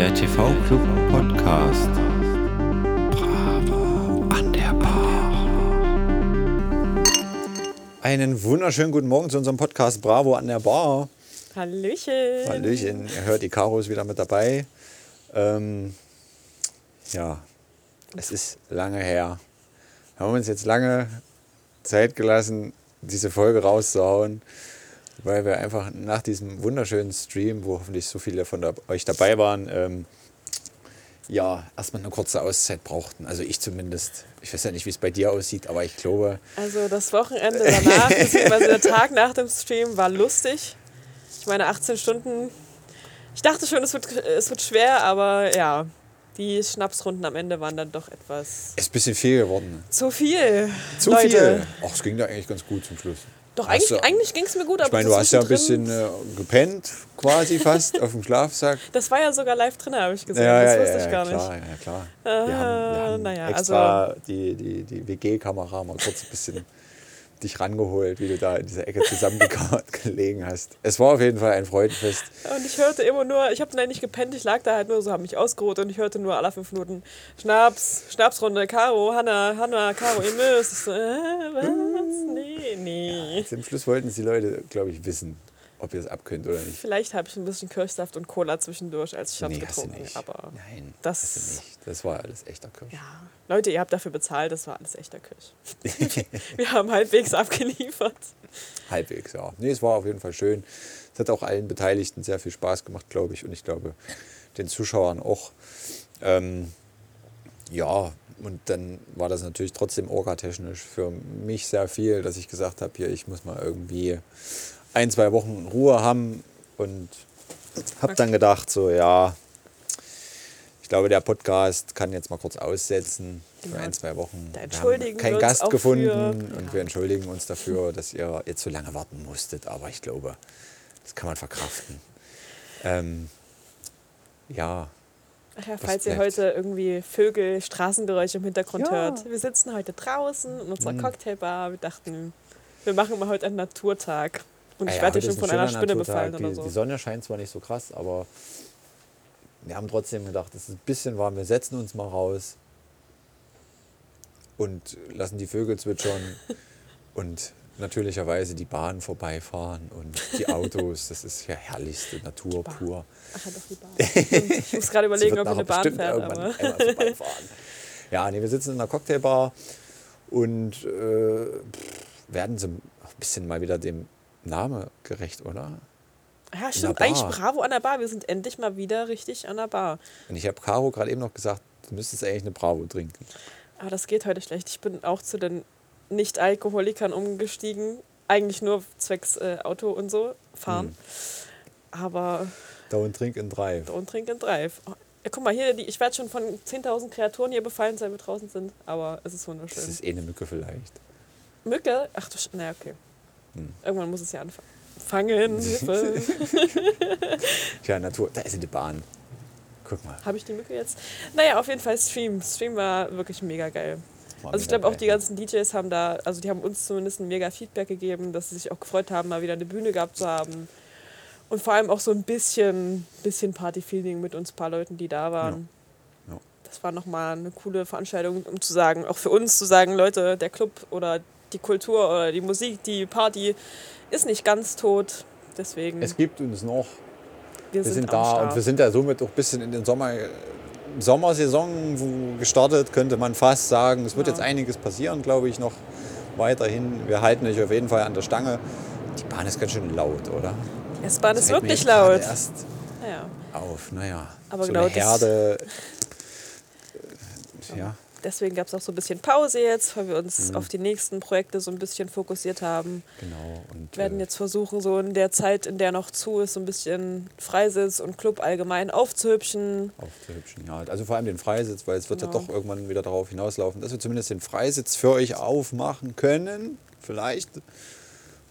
Der TV-Club Podcast. Bravo an der Bar. Einen wunderschönen guten Morgen zu unserem Podcast Bravo an der Bar. Hallöchen. Hallöchen, ihr hört, die Caro ist wieder mit dabei. Ähm, ja, es ist lange her. Wir haben uns jetzt lange Zeit gelassen, diese Folge rauszuhauen, weil wir einfach nach diesem wunderschönen Stream, wo hoffentlich so viele von da, euch dabei waren, ähm, ja, erstmal eine kurze Auszeit brauchten. Also ich zumindest. Ich weiß ja nicht, wie es bei dir aussieht, aber ich glaube, Also das Wochenende danach, beziehungsweise der Tag nach dem Stream war lustig. Ich meine, 18 Stunden. Ich dachte schon, es wird, es wird schwer, aber ja, die Schnapsrunden am Ende waren dann doch etwas es ist ein bisschen viel geworden. zu viel. Zu Leute. viel. Ach, es ging da eigentlich ganz gut zum Schluss. Doch, Hast eigentlich, eigentlich ging es mir gut, Ich meine, du hast ja ein bisschen äh, gepennt, quasi fast, auf dem Schlafsack. Das war ja sogar live drin, habe ich gesehen. Ja, das ja, wusste ja, ich gar klar, nicht. ja, klar. Äh, wir haben, wir haben naja, also extra die, die, die WG-Kamera mal kurz ein bisschen dich rangeholt, wie du da in dieser Ecke zusammengelegen hast. Es war auf jeden Fall ein Freudenfest. Und ich hörte immer nur, ich habe dann nicht gepennt, ich lag da halt nur so, habe mich ausgeruht und ich hörte nur alle fünf Minuten Schnaps, Schnapsrunde, Caro, Hanna, Hanna, Caro, ihr müsst. Ich so, äh, was? Nee, nee. Zum Schluss wollten es die Leute, glaube ich, wissen, ob ihr es abkönnt oder nicht. Vielleicht habe ich ein bisschen Kirschsaft und Cola zwischendurch als Shot Nee, getrunken, aber Nein, das-. Das war alles echter Kirsch. ja. Leute, ihr habt dafür bezahlt, das war alles echter Kirsch. Wir haben halbwegs abgeliefert. Halbwegs, ja. Nee, es war auf jeden Fall schön. Es hat auch allen Beteiligten sehr viel Spaß gemacht, glaube ich. Und ich glaube, den Zuschauern auch. Ähm, ja, und dann war das natürlich trotzdem orgatechnisch für mich sehr viel, dass ich gesagt habe, hier, ich muss mal irgendwie ein, zwei Wochen Ruhe haben. Und habe dann gedacht, so, ja, ich glaube, der Podcast kann jetzt mal kurz aussetzen für Genau. ein, zwei Wochen. Da Wir entschuldigen haben keinen wir uns Gast gefunden für. und Ja. wir entschuldigen uns dafür, dass ihr jetzt so lange warten musstet. Aber ich glaube, das kann man verkraften. Ähm, ja, Ach ja, falls ihr heute irgendwie Vögel, Straßengeräusche im Hintergrund Ja. hört. Wir sitzen heute draußen in unserer Mhm. Cocktailbar. Wir dachten, wir machen mal heute einen Naturtag. Und ich ja, werde schon ein von einer Spinne befallen oder die, so. Die Sonne scheint zwar nicht so krass, aber wir haben trotzdem gedacht, es ist ein bisschen warm. Wir setzen uns mal raus und lassen die Vögel zwitschern und natürlicherweise die Bahn vorbeifahren und die Autos. Das ist ja herrlichste Natur pur. Ach doch die Bahn. Stimmt. Ich muss gerade überlegen, ob wir eine Bahn fährt. Aber. Ja, nee, wir sitzen in einer Cocktailbar und äh, werden so ein bisschen mal wieder dem Name gerecht, oder? ja, stimmt. Eigentlich bravo an der Bar. Wir sind endlich mal wieder richtig an der Bar. Und ich habe Caro gerade eben noch gesagt, du müsstest eigentlich eine Bravo trinken. Aber das geht heute schlecht. Ich bin auch zu den Nicht-Alkoholikern umgestiegen. Eigentlich nur zwecks äh, Auto und so fahren. Hm. Aber Don't drink and drive. Don't drink and drive. Oh, Ja, guck mal, hier, die, ich werde schon von 10.000 Kreaturen hier befallen, seit wir draußen sind. Aber es ist wunderschön. Das ist eh eine Mücke vielleicht. Mücke? Ach du Sch naja, okay. Hm. Irgendwann muss es ja anfangen. Fangen, Hilfe. Tja, Natur, da ist die Bahn. Guck mal. Habe ich die Mücke jetzt? Naja, auf jeden Fall Stream. Stream war wirklich mega geil. War Also ich glaube auch die ganzen DJs haben da, also die haben uns zumindest ein mega Feedback gegeben, dass sie sich auch gefreut haben, mal wieder eine Bühne gehabt zu haben. Und vor allem auch so ein bisschen, bisschen Party-Feeling mit uns paar Leuten, die da waren. Ja. Ja. Das war nochmal eine coole Veranstaltung, um zu sagen, auch für uns zu sagen, Leute, der Club oder die Kultur oder die Musik, die Party ist nicht ganz tot. Deswegen, Es gibt uns noch. wir, Wir sind, sind da und wir sind ja somit auch ein bisschen in den Sommer, Sommersaison gestartet, könnte man fast sagen. Es wird Ja. jetzt einiges passieren, glaube ich, noch weiterhin. Wir halten euch auf jeden Fall an der Stange. Die Bahn ist ganz schön laut, oder? S-Bahn ist wirklich laut. erst Ja. auf, naja. Aber so genau eine Herde. Ja, Deswegen gab es auch so ein bisschen Pause jetzt, weil wir uns Mhm. auf die nächsten Projekte so ein bisschen fokussiert haben. genau. Und, Wir werden äh, jetzt versuchen, so in der Zeit, in der noch zu ist, so ein bisschen Freisitz und Club allgemein aufzuhübschen. aufzuhübschen. Ja, also vor allem den Freisitz, weil es wird ja Genau. doch irgendwann wieder darauf hinauslaufen, dass wir zumindest den Freisitz für euch aufmachen können. Vielleicht.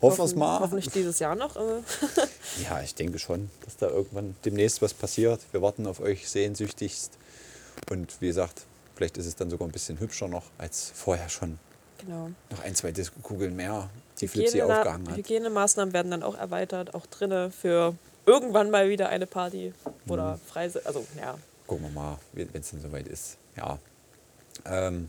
Hoffen wir es mal. Hoffentlich dieses Jahr noch. Ja, ich denke schon, dass da irgendwann demnächst was passiert. Wir warten auf euch sehnsüchtigst. Und wie gesagt, vielleicht ist es dann sogar ein bisschen hübscher noch als vorher schon. Genau. Noch ein, zwei Disco-Kugeln mehr, die Flipsy Hygiene- aufgehangen hat. Hygienemaßnahmen werden dann auch erweitert, auch drinnen für irgendwann mal wieder eine Party Mhm. oder Freise. Also, ja. Gucken wir mal, wenn es dann soweit ist. Ja. Ähm,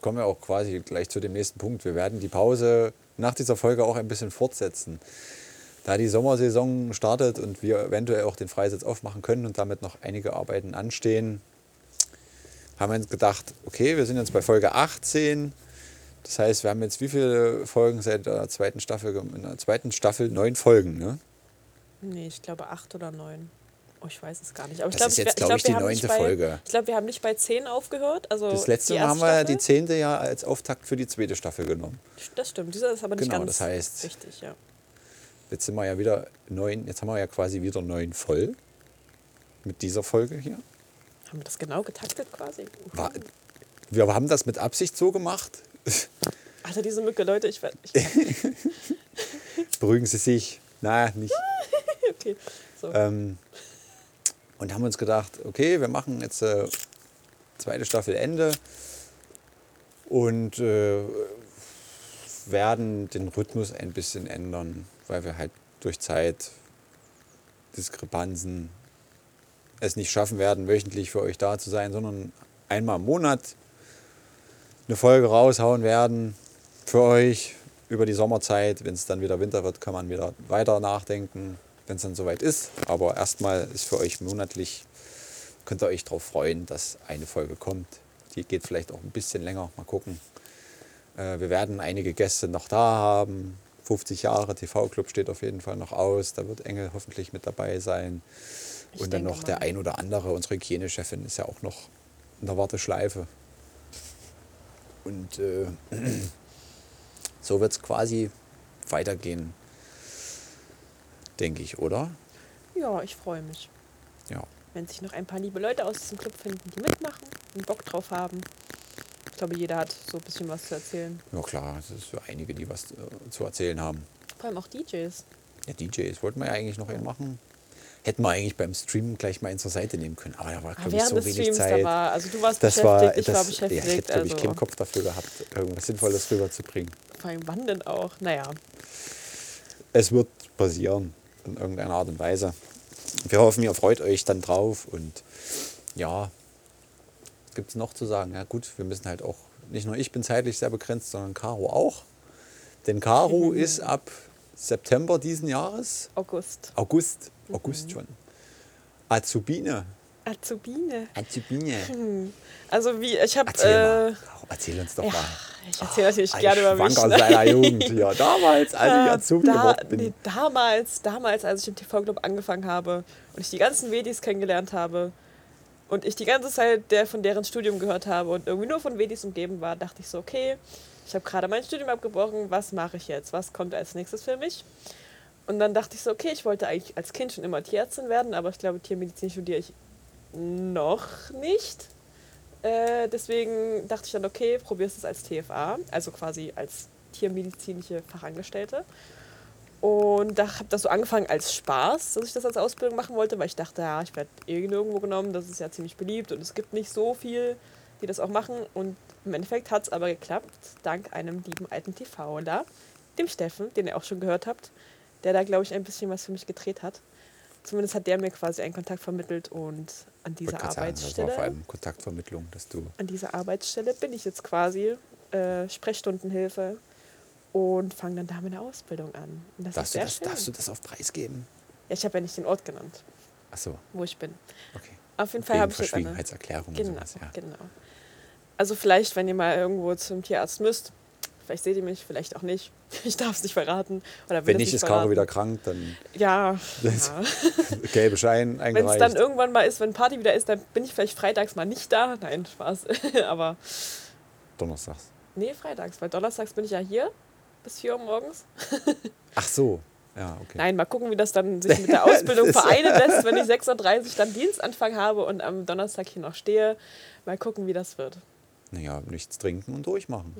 kommen wir auch quasi gleich zu dem nächsten Punkt. Wir werden die Pause nach dieser Folge auch ein bisschen fortsetzen. Da die Sommersaison startet und wir eventuell auch den Freisitz aufmachen können und damit noch einige Arbeiten anstehen, haben wir uns gedacht, okay, wir sind jetzt bei Folge 18. Das heißt, wir haben jetzt wie viele Folgen seit der zweiten Staffel? In der zweiten Staffel neun Folgen, ne? Nee, ich glaube acht oder neun. Oh, ich weiß es gar nicht. Aber ich Das glaube, ist wir- jetzt, glaub glaub, ich, wir die neunte bei, Folge. Ich glaube, wir haben nicht bei zehn aufgehört. Also Das letzte Mal haben wir ja die zehnte ja als Auftakt für die zweite Staffel genommen. Staffel. Das stimmt, dieser ist aber nicht Genau, ganz das heißt- richtig, ja. Jetzt sind wir ja wieder neun, jetzt haben wir ja quasi wieder neun voll mit dieser Folge hier. Haben wir das genau getaktet quasi? War, wir haben das mit Absicht so gemacht. Also diese Mücke, Leute, ich werde. Beruhigen Sie sich. Na, nicht. okay. So. Ähm, und haben uns gedacht, okay, wir machen jetzt äh, zweite Staffel Ende und äh, werden den Rhythmus ein bisschen ändern, weil wir halt durch Zeit Diskrepanzen es nicht schaffen werden, wöchentlich für euch da zu sein, sondern einmal im Monat eine Folge raushauen werden für euch über die Sommerzeit. Wenn es dann wieder Winter wird, kann man wieder weiter nachdenken, wenn es dann soweit ist. Aber erstmal ist für euch monatlich, könnt ihr euch darauf freuen, dass eine Folge kommt. Die geht vielleicht auch ein bisschen länger, mal gucken. Äh, wir werden einige Gäste noch da haben. 50 Jahre TV-Club steht auf jeden Fall noch aus. Da wird Engel hoffentlich mit dabei sein. Ich Und dann noch der mal. ein oder andere, unsere Hygienechefin ist ja auch noch in der Warteschleife. Und äh, so wird es quasi weitergehen, denke ich, oder? ja, ich freue mich. Ja. Wenn sich noch ein paar liebe Leute aus diesem Club finden, die mitmachen und Bock drauf haben. Ich glaube, jeder hat so ein bisschen was zu erzählen. Ja klar, es ist für einige, die was äh, zu erzählen haben. Vor allem auch DJs. Ja, DJs wollten wir ja eigentlich noch einen machen. Hätten wir eigentlich beim Streamen gleich mal einen zur Seite nehmen können. Aber da war, glaube ich, so des wenig Streams, Zeit. da war, also du warst das beschäftigt, war, ich das, war ja, beschäftigt. ich hätte, glaube ich, also, keinen Kopf dafür gehabt, irgendwas Sinnvolles rüberzubringen. vor allem wann denn auch? Naja, Es wird passieren, in irgendeiner Art und Weise. Wir hoffen, ihr freut euch dann drauf und ja, was gibt es noch zu sagen? Ja gut, wir müssen halt auch, nicht nur ich bin zeitlich sehr begrenzt, sondern Caro auch. Denn Caro ist ab September diesen Jahres, August. August, August schon, Azubine. Azubine. Azubine. Also wie, ich habe... Erzähl Äh, erzähl uns doch ja, mal. ich erzähle natürlich Ein gerne über mich. Schwanker seiner Jugend. Ja, damals, als ich Azubi da, geworden bin. nee, damals, damals, als ich im TV-Club angefangen habe und ich die ganzen Vedis kennengelernt habe und ich die ganze Zeit der von deren Studium gehört habe und irgendwie nur von Vedis umgeben war, dachte ich so, okay, ich habe gerade mein Studium abgebrochen, was mache ich jetzt? Was kommt als nächstes für mich? Und dann dachte ich so, okay, ich wollte eigentlich als Kind schon immer Tierärztin werden, aber ich glaube, Tiermedizin studiere ich noch nicht. Äh, deswegen dachte ich dann, okay, probierst es als TFA, also quasi als tiermedizinische Fachangestellte. Und da habe das so angefangen als Spaß, dass ich das als Ausbildung machen wollte, weil ich dachte, ja, ich werde nirgendwo genommen, das ist ja ziemlich beliebt und es gibt nicht so viel, die das auch machen. Und im Endeffekt hat es aber geklappt, dank einem lieben alten TVler, dem Steffen, den ihr auch schon gehört habt, der da, glaube ich, ein bisschen was für mich gedreht hat. Zumindest hat der mir quasi einen Kontakt vermittelt und an dieser wollte gerade sagen, das war Arbeitsstelle vor allem Kontaktvermittlung, dass du an dieser Arbeitsstelle bin ich jetzt quasi äh, Sprechstundenhilfe und fange dann da meine Ausbildung an. Und das Darfst ist du, sehr das, schön. darfst du das auf Preis geben? Ja, ich habe ja nicht den Ort genannt, Achso, wo ich bin. okay. Auf jeden Fall habe ich jetzt eine. Verschwiegenheitserklärung Genau, sowas, ja. genau. Also vielleicht, wenn ihr mal irgendwo zum Tierarzt müsst, vielleicht seht ihr mich, vielleicht auch nicht. Ich darf es nicht verraten. Oder Wenn nicht, ist. Caro wieder krank, dann Ja, ja. gelbe Schein wenn es eingereicht. dann irgendwann mal ist, wenn Party wieder ist, dann bin ich vielleicht freitags mal nicht da. Nein, Spaß. Aber Donnerstags. nee, freitags, weil donnerstags bin ich ja hier bis 4 Uhr morgens. Ach so, ja, okay. Nein, mal gucken, wie das dann sich mit der Ausbildung vereinen lässt, wenn ich 6.30 Uhr dann Dienstanfang habe und am Donnerstag hier noch stehe. Mal gucken, wie das wird. Naja, nichts trinken und durchmachen.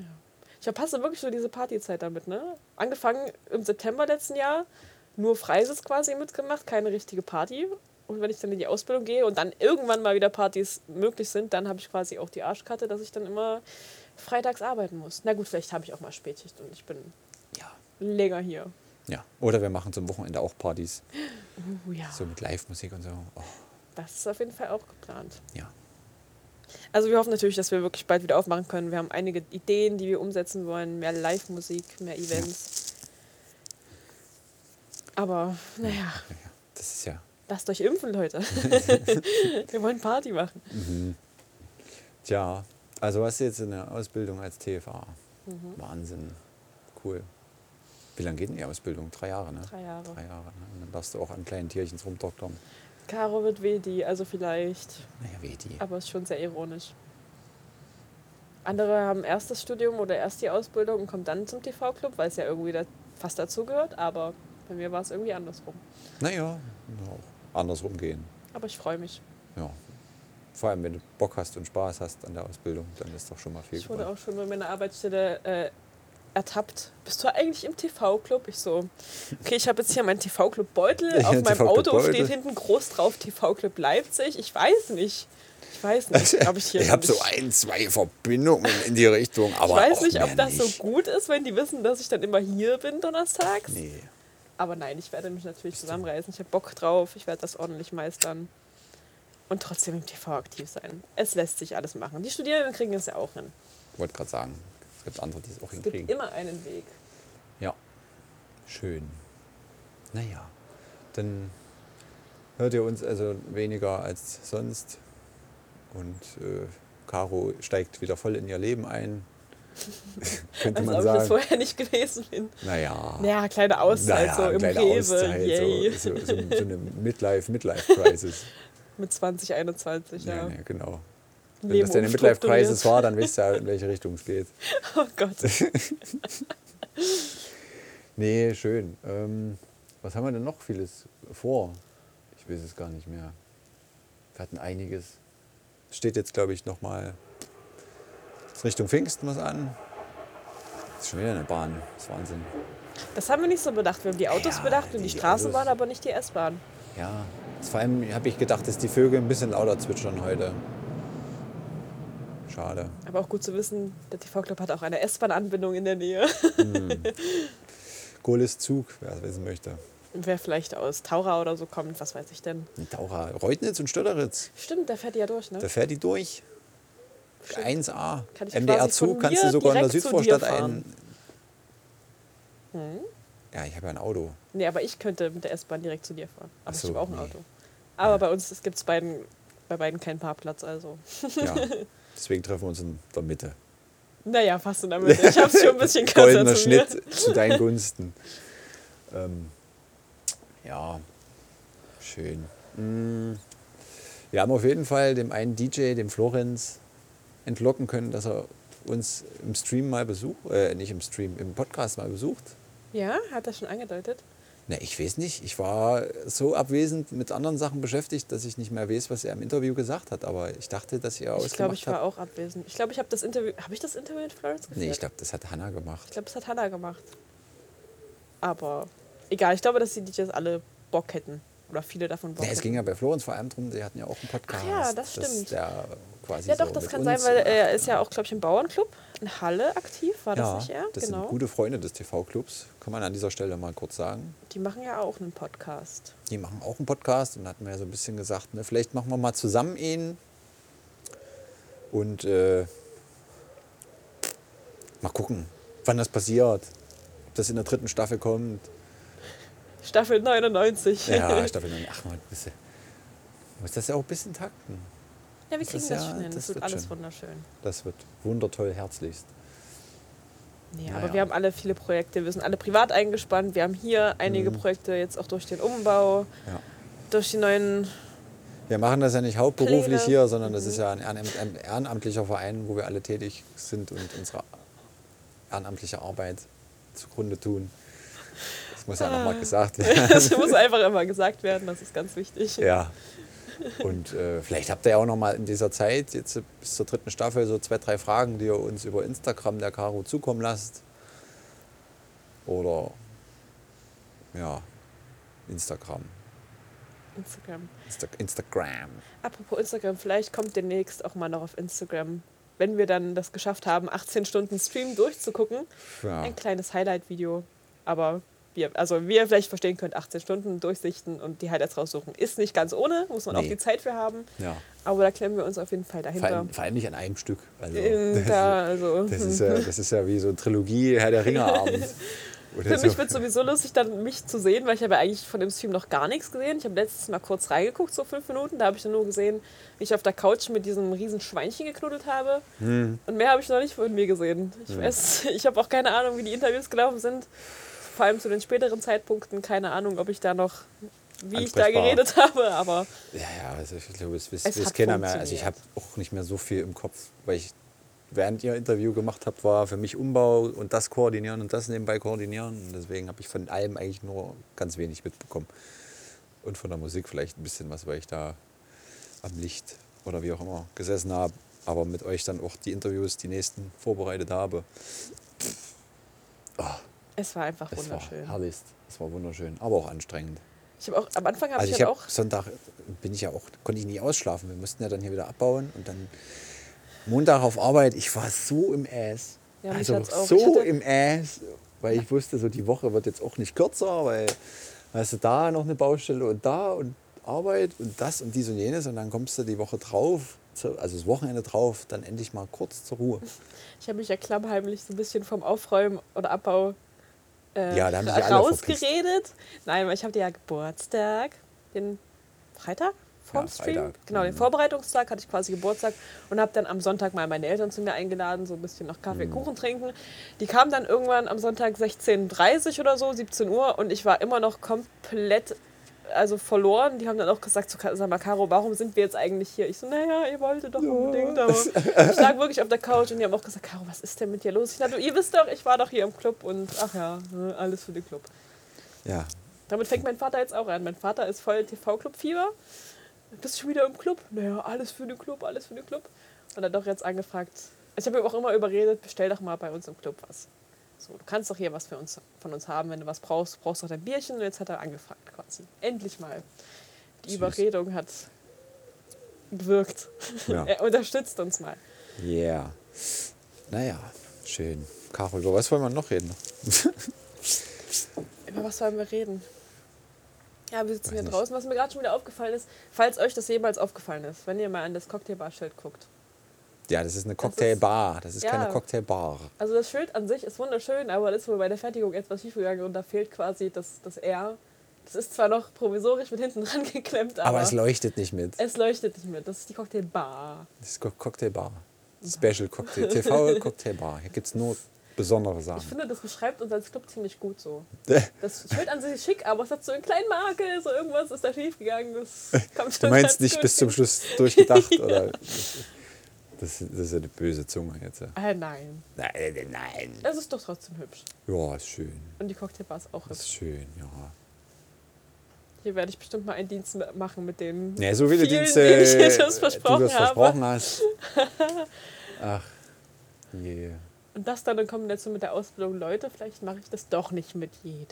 Ich verpasse wirklich so diese Partyzeit damit, ne? Angefangen im September letzten Jahr, nur Freises quasi mitgemacht, keine richtige Party. Und wenn ich dann in die Ausbildung gehe und dann irgendwann mal wieder Partys möglich sind, dann habe ich quasi auch die Arschkarte, dass ich dann immer freitags arbeiten muss. Na gut, vielleicht habe ich auch mal Spätschicht und ich bin Ja. länger hier. Ja. Oder wir machen zum Wochenende auch Partys, Uh, ja, so mit Live-Musik und so. Oh, das ist auf jeden Fall auch geplant. ja. Also wir hoffen natürlich, dass wir wirklich bald wieder aufmachen können. Wir haben einige Ideen, die wir umsetzen wollen. Mehr Live-Musik, mehr Events. Aber naja, ja, ja. Das ist ja. lasst euch impfen, Leute. wir wollen Party machen. Mhm. Tja, also was jetzt in der Ausbildung als TFA? Mhm. Wahnsinn. Cool. Wie lange geht denn die Ausbildung? Drei Jahre, ne? Drei Jahre. Drei Jahre. Ne? Und dann darfst du auch an kleinen Tierchen rumdoktern. Caro wird WD, also vielleicht. Naja, weh die. Aber ist schon sehr ironisch. Andere haben erst das Studium oder erst die Ausbildung und kommen dann zum TV-Club, weil es ja irgendwie da fast dazugehört. Aber bei mir war es irgendwie andersrum. Naja, auch andersrum gehen. Aber ich freue mich. Ja. Vor allem, wenn du Bock hast und Spaß hast an der Ausbildung, dann ist doch schon mal viel Ich wurde gewonnen. auch schon bei meiner Arbeitsstelle äh, ertappt. Bist du eigentlich im TV-Club? Ich so, okay, ich habe jetzt hier meinen TV-Club-Beutel. Auf meinem Auto steht hinten groß drauf TV-Club Leipzig. Ich weiß nicht. Ich weiß nicht, ob ich hier. ich habe so ein, zwei Verbindungen in die Richtung, aber ich weiß nicht, ob das nicht. so gut ist, wenn die wissen, dass ich dann immer hier bin donnerstags. Nee. Aber nein, ich werde mich natürlich zusammenreißen. Ich habe Bock drauf. Ich werde das ordentlich meistern. Und trotzdem im TV aktiv sein. Es lässt sich alles machen. Die Studierenden kriegen es ja auch hin. Wollte gerade sagen, es gibt andere, die es auch Es gibt hinkriegen. immer einen Weg. Ja, schön. Naja, dann hört ihr uns also weniger als sonst. Und äh, Caro steigt wieder voll in ihr Leben ein. Könnte Als man ob ich das sagen. vorher nicht gewesen bin. Naja. Ja, kleine Auszeit naja, so im kleine Rewe. Auszeit, so, so, so, so eine Midlife-Midlife-Crisis. Mit 2021, ja. ja, ja, genau. Wenn Leben das deine. Midlife-Crisis war, dann wisst ihr, in welche Richtung es geht. Oh Gott. Nee, schön. Ähm, was haben wir denn noch vieles vor? Ich weiß es gar nicht mehr. Wir hatten einiges. Es steht jetzt, glaube ich, nochmal Richtung Pfingsten was an. Das ist schon wieder eine Bahn. Das ist Wahnsinn. Das haben wir nicht so bedacht. Wir haben die Autos Ja, bedacht und die, die Straßenbahn, aber nicht die S-Bahn. Ja, vor allem habe ich gedacht, dass die Vögel ein bisschen lauter zwitschern heute. Schade. Aber auch gut zu wissen, der TV-Club hat auch eine S-Bahn-Anbindung in der Nähe. Goles Zug, wer es wissen möchte. Wer vielleicht aus Taura oder so kommt, was weiß ich denn. Taucher, Reutnitz und Stötteritz. Stimmt, der fährt ja durch, ne? Da fährt die durch. Stimmt. 1A. Kann MDR Zug kannst du sogar in der Südvorstadt ein. Hm? Ja, ich habe ja ein Auto. Nee, aber ich könnte mit der S-Bahn direkt zu dir fahren. Aber so, ich habe auch ein nee. Auto. Aber bei uns gibt es bei beiden keinen Parkplatz, also. Ja. Deswegen treffen wir uns in der Mitte. Naja, fast in der Mitte. Ich habe es schon ein bisschen kürzer Goldener zu mir. Schnitt zu deinen Gunsten. Ähm, ja, schön. Mm. Wir haben auf jeden Fall dem einen DJ, dem Florenz, entlocken können, dass er uns im Stream mal besucht, äh, nicht im Stream, im Podcast mal besucht. Ja, hat er schon angedeutet. Na, ich weiß nicht. Ich war so abwesend mit anderen Sachen beschäftigt, dass ich nicht mehr weiß, was er im Interview gesagt hat. Aber ich dachte, dass ihr Ich glaube, ausgemacht ich war habt. auch abwesend. Ich glaube, ich habe das Interview. Habe ich das Interview mit Florence geführt? Nee, ich glaube, das hat Hannah gemacht. Ich glaube, das hat Hannah gemacht. Aber egal, ich glaube, dass die DJs alle Bock hätten. Oder viele davon Bock Ja, es hätten. ging ja bei Florenz vor allem darum, die hatten ja auch einen Podcast. Ach ja, das stimmt. Quasi Ja, doch, so das kann sein, weil er ist ja auch, glaube ich, im Bauernclub in Halle aktiv. War das ja, nicht er? das genau. sind gute Freunde des TV-Clubs, kann man an dieser Stelle mal kurz sagen. Die machen ja auch einen Podcast. Die machen auch einen Podcast und hatten wir ja so ein bisschen gesagt, ne, vielleicht machen wir mal zusammen ihn. Und äh, mal gucken, wann das passiert. Ob das in der dritten Staffel kommt. Staffel 99. Ja, Staffel 9. Ach man, muss das ja auch ein bisschen takten. Ja, wir Das kriegen ist das ja- schon hin. Das, das wird wird alles schon. wunderschön. Das wird wundertoll, herzlichst. Nee, Naja. aber wir haben alle viele Projekte. Wir sind alle privat eingespannt. Wir haben hier einige Mhm. Projekte jetzt auch durch den Umbau, Ja. durch die neuen. Wir machen das ja nicht hauptberuflich Pläne. hier, sondern das Mhm. ist ja ein ehrenamt- ein ehrenamtlicher Verein, wo wir alle tätig sind und unsere ehrenamtliche Arbeit zugrunde tun. Das muss ja Ah. nochmal gesagt werden. Das muss einfach immer gesagt werden. Das ist ganz wichtig. Ja. Und äh, vielleicht habt ihr ja auch noch mal in dieser Zeit, jetzt bis zur dritten Staffel, so zwei, drei Fragen, die ihr uns über Instagram der Caro zukommen lasst. Oder ja, Instagram. Instagram. Insta Instagram. Apropos Instagram, vielleicht kommt demnächst auch mal noch auf Instagram, wenn wir dann das geschafft haben, 18 Stunden Stream durchzugucken. Ja. Ein kleines Highlight-Video. Aber wie ihr, also wie ihr vielleicht verstehen könnt, 18 Stunden durchsichten und die Highlights raussuchen. Ist nicht ganz ohne, muss man auch Nee. die Zeit für haben. Ja. Aber da klemmen wir uns auf jeden Fall Vor dahinter. allem, vor allem nicht an einem Stück. Also, Ähm, das, da, also, das, ist ja, das ist ja wie so eine Trilogie Herr der Ringe-Abend. Oder Für so. mich wird es sowieso lustig, dann mich zu sehen, weil ich habe ja eigentlich von dem Stream noch gar nichts gesehen. Ich habe letztes Mal kurz reingeguckt, so fünf Minuten. Da habe ich dann nur gesehen, wie ich auf der Couch mit diesem riesen Schweinchen geknuddelt habe. Hm. Und mehr habe ich noch nicht von mir gesehen. Ich weiß, ich habe auch keine Ahnung, wie die Interviews gelaufen sind. Vor allem zu den späteren Zeitpunkten. Keine Ahnung, ob ich da noch, wie ich da geredet habe. Aber Ja, ja, also ich glaube, es Es wisst hat keiner mehr. Also ich habe auch nicht mehr so viel im Kopf, weil ich während ihr Interview gemacht habt, war für mich Umbau und das koordinieren und das nebenbei koordinieren. Und deswegen habe ich von allem eigentlich nur ganz wenig mitbekommen. Und von der Musik vielleicht ein bisschen was, weil ich da am Licht oder wie auch immer gesessen habe. Aber mit euch dann auch die Interviews, die nächsten vorbereitet habe. Es war einfach Es war wunderschön. herrlichst. Es war wunderschön, aber auch anstrengend. Ich habe auch, am Anfang habe Also ich ich halt habe auch Sonntag bin ich ja auch, konnte ich nie ausschlafen. Wir mussten ja dann hier wieder abbauen und dann Montag auf Arbeit. Ich war so im Ass. Ja, also so im Ass, weil ich wusste, so die Woche wird jetzt auch nicht kürzer, weil weißt du, da noch eine Baustelle und da und Arbeit und das und dies und jenes und dann kommst du die Woche drauf, also das Wochenende drauf, dann endlich mal kurz zur Ruhe. Ich habe mich ja klammheimlich so ein bisschen vom Aufräumen oder Abbau äh, Ja, da haben sich alle rausgeredet. Nein, weil ich hatte ja Geburtstag, den Freitag vorm Ja, Stream. Freitag. Genau, den Mhm. Vorbereitungstag hatte ich quasi Geburtstag und habe dann am Sonntag mal meine Eltern zu mir eingeladen, so ein bisschen noch Kaffee und Mhm. Kuchen trinken. Die kamen dann irgendwann am Sonntag 16.30 oder so, 17 Uhr und ich war immer noch komplett also verloren. Die haben dann auch gesagt, so, sag mal, Caro, warum sind wir jetzt eigentlich hier? Ich so, naja, ihr wolltet doch unbedingt, aber ich lag wirklich auf der Couch und die haben auch gesagt, Caro, was ist denn mit dir los? Ich dachte, ihr wisst doch, ich war doch hier im Club und ach ja, ne, alles für den Club. Ja, Damit fängt mein Vater jetzt auch an. Mein Vater ist voll TV-Club-Fieber. Bist du schon wieder im Club? Naja, alles für den Club, alles für den Club. Und er hat doch jetzt angefragt. Ich habe ihm auch immer überredet, bestell doch mal bei uns im Club was. So, du kannst doch hier was für uns, von uns haben, wenn du was brauchst. Du brauchst doch dein Bierchen. Und jetzt hat er angefragt quasi. Endlich mal. Die Süß. Überredung hat gewirkt. Ja. er unterstützt uns mal. yeah. Naja, schön. Caro, über was wollen wir noch reden? Über was sollen wir reden? Ja, wir sitzen Weiß hier nicht. draußen. Was mir gerade schon wieder aufgefallen ist, falls euch das jemals aufgefallen ist, wenn ihr mal an das Cocktailbar-Schild guckt. Ja, das ist eine Cocktailbar. Das ist Ja. keine Cocktailbar. Also das Schild an sich ist wunderschön, aber das ist wohl bei der Fertigung etwas schiefgegangen und da fehlt quasi das, das R. Das ist zwar noch provisorisch mit hinten dran geklemmt, aber, Aber es leuchtet nicht mit. es leuchtet nicht mit. Das ist die Cocktailbar. Das ist Co- Cocktailbar. Special Cocktail. TV Cocktailbar. Hier gibt es nur besondere Ich Sachen. finde, das beschreibt uns als Club ziemlich gut so. Das Schild an sich ist schick, aber es hat so einen kleinen Makel, so irgendwas ist da schiefgegangen. Das kommt schon Du meinst nicht bis zum. Schluss durchgedacht? oder? Das, das ist ja eine böse Zunge jetzt. Äh, nein. Nein, nein. Es ist doch trotzdem hübsch. Ja, ist schön. Und die Cocktailbar ist auch Das hübsch. ist schön, ja. Hier werde ich bestimmt mal einen Dienst machen mit den Ja, so viele vielen, Dienste, die ich jetzt äh, versprochen du das habe. versprochen hast. Ach, je. Und das dann in Kombination mit der Ausbildung, Leute, vielleicht mache ich das doch nicht mit jedem.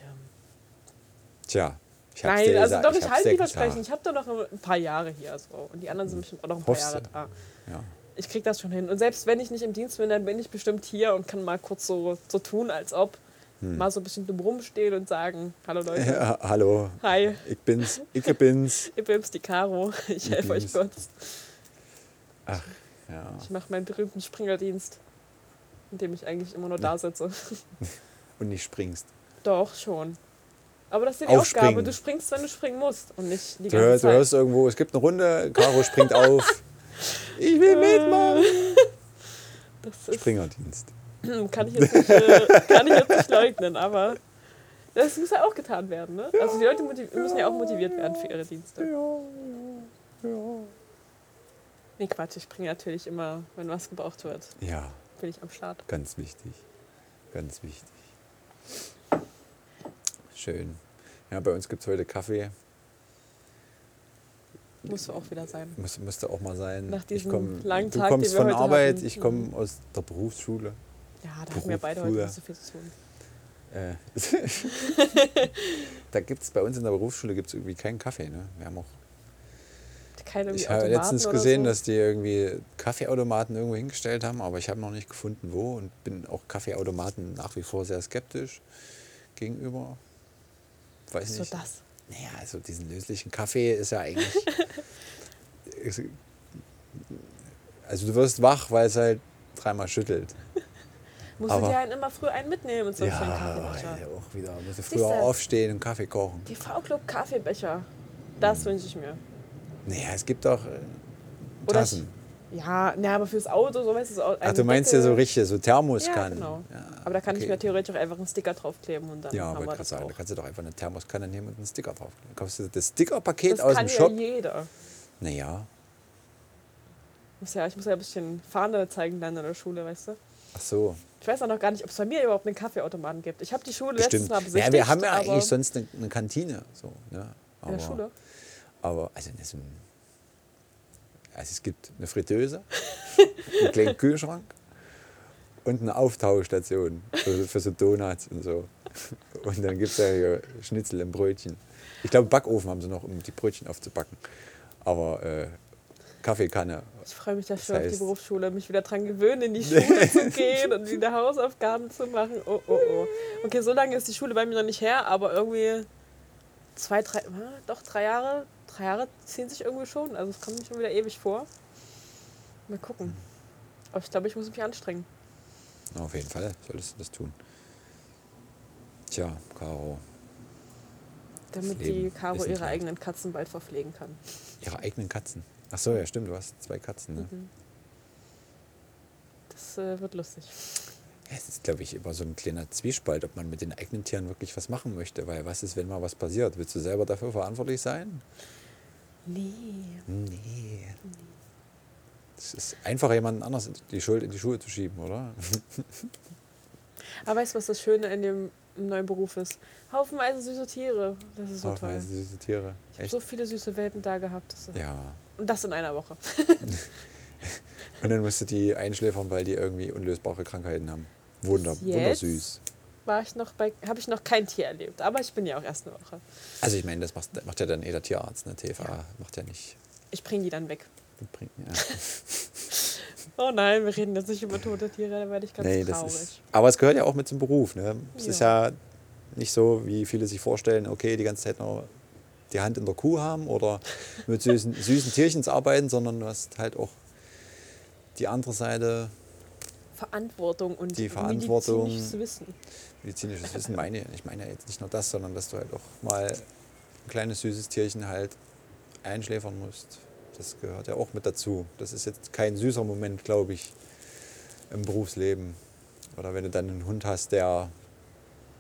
Tja, ich hab's Nein, dir also gesagt, doch, ich, hab's halte dir die Versprechen. Ich habe da noch ein paar Jahre hier. So. Und die anderen sind bestimmt auch noch ein paar Jahre da. Ja. Ich krieg das schon hin. Und selbst wenn ich nicht im Dienst bin, dann bin ich bestimmt hier und kann mal kurz so, so tun, als ob. Mal so ein bisschen dumm rumstehen und sagen, hallo Leute, Hm. ja. Hallo, hi, ich bin's, ich bin's. ich bin's, die Caro, ich helfe euch kurz. Ach, ja. Ich mache meinen berühmten Springerdienst, in dem ich eigentlich immer nur da sitze. Und nicht springst. Doch, schon. Aber das ist die Aufspringen. Aufgabe. Du springst, wenn du springen musst und nicht die Du, ganze du Zeit. hörst irgendwo, es gibt eine Runde, Caro springt auf. Ich will mitmachen. Das ist, Springerdienst. kann, ich jetzt nicht, äh, kann ich jetzt nicht leugnen, aber das muss ja auch getan werden. Ne? Also die Leute müssen ja auch motiviert werden für ihre Dienste. Nee, Quatsch, ich springe natürlich immer, wenn was gebraucht wird, Ja, bin ich am Start. ganz wichtig. Ganz wichtig. Schön. Ja, bei uns gibt es heute Kaffee. Muss so auch wieder sein. Muss, müsste auch mal sein. Nach ich diesem komm, langen du Tag, kommst den wir von Arbeit, hatten. ich komme aus der Berufsschule. Ja, da hatten wir beide heute Berufsschule. nicht so viel zu tun. Äh, da gibt es bei uns in der Berufsschule gibt's irgendwie keinen Kaffee. Ne? Wir haben auch, Keine ich habe letztens gesehen, so. dass die irgendwie Kaffeeautomaten irgendwo hingestellt haben, aber ich habe noch nicht gefunden, wo und bin auch Kaffeeautomaten nach wie vor sehr skeptisch gegenüber. weiß So nicht. das. Naja, also diesen löslichen Kaffee ist ja eigentlich. also du wirst wach, weil es halt dreimal schüttelt. Musst du Aber- dir halt immer früh einen mitnehmen und so einen schönen Ja, Kaffeebecher. auch wieder. Musst du früher du? aufstehen und Kaffee kochen. Die V-Club Kaffeebecher. Das wünsche ich mir. Naja, es gibt auch äh, Tassen. Ja, ne, aber fürs Auto, so weißt du, Ach, du meinst ja so richtig, so Ja, Thermoskannen. genau. Ja, Aber da kann ich okay. mir theoretisch auch einfach einen Sticker draufkleben und dann Ja, gerade das sagen, da kannst du doch einfach eine Thermoskanne nehmen und einen Sticker drauf. Dann kaufst du das Stickerpaket Das aus kann dem ja Shop. jeder. Naja, Muss ja, ich muss ja ein bisschen Fahne zeigen dann in der Schule, weißt du. ach so, Ich weiß auch noch gar nicht, ob es bei mir überhaupt einen Kaffeeautomaten gibt. Ich habe die Schule letztes bestimmt. Mal besichtigt. Ja, wir haben ja aber eigentlich sonst eine, eine Kantine. So, ne? in der Schule. Aber also, das ist ein, also es gibt eine Fritteuse, einen kleinen Kühlschrank und eine Auftauchstation für, für so Donuts und so. Und dann gibt es ja hier Schnitzel im Brötchen. Ich glaube, Backofen haben sie noch, um die Brötchen aufzubacken. Aber äh, Kaffeekanne. Ich freue mich da schon Das auf die Berufsschule, mich wieder dran gewöhnen, in die Schule zu gehen und wieder Hausaufgaben zu machen. Oh, oh, oh. Okay, so lange ist die Schule bei mir noch nicht her, aber irgendwie zwei, drei, doch drei Jahre, drei Jahre ziehen sich irgendwie schon. Also es kommt mir schon wieder ewig vor. Mal gucken. Aber ich glaube, ich muss mich anstrengen. Na, auf jeden Fall solltest du das tun. Tja, Caro, Damit die Caro ihre eigenen Katzen bald verpflegen kann. ihre eigenen Katzen. Ach so, ja, stimmt, du hast zwei Katzen. Ne? Mhm. Das äh, wird lustig. Es ist, glaube ich, immer so ein kleiner Zwiespalt, ob man mit den eigenen Tieren wirklich was machen möchte. Weil was ist, wenn mal was passiert? Willst du selber dafür verantwortlich sein? Nee. Nee. Es ist einfacher, jemanden anders die Schuld in die Schuhe zu schieben, oder? Aber weißt du, was das Schöne in dem neuen Beruf ist? Haufenweise süße Tiere. Das ist so toll. Haufenweise süße Tiere. Ich habe so viele süße Welpen da gehabt. Ja. Und das in einer Woche. Und dann musst du die einschläfern, weil die irgendwie unlösbare Krankheiten haben. Wunder, wundersüß. War ich noch bei, habe ich noch kein Tier erlebt. Aber ich bin ja auch erst eine Woche. Also ich meine, das macht, macht ja dann eh der Tierarzt, ne? TFA Ja. macht ja nicht. Ich bringe die dann weg. Bringt, ja. Oh nein, wir reden jetzt nicht über tote Tiere, da werde ich ganz Nee, das traurig. ist. Aber es gehört ja auch mit zum Beruf. Ne? Es ist Ja. ja nicht so, wie viele sich vorstellen, okay, die ganze Zeit nur die Hand in der Kuh haben oder mit süßen, süßen Tierchens arbeiten, sondern du hast halt auch die andere Seite, Verantwortung und Die Verantwortung. medizinisches Wissen. medizinisches Wissen. Meine, ich meine ja jetzt nicht nur das, sondern dass du halt auch mal ein kleines süßes Tierchen halt einschläfern musst. Das gehört ja auch mit dazu. Das ist jetzt kein süßer Moment, glaube ich, im Berufsleben. Oder wenn du dann einen Hund hast, der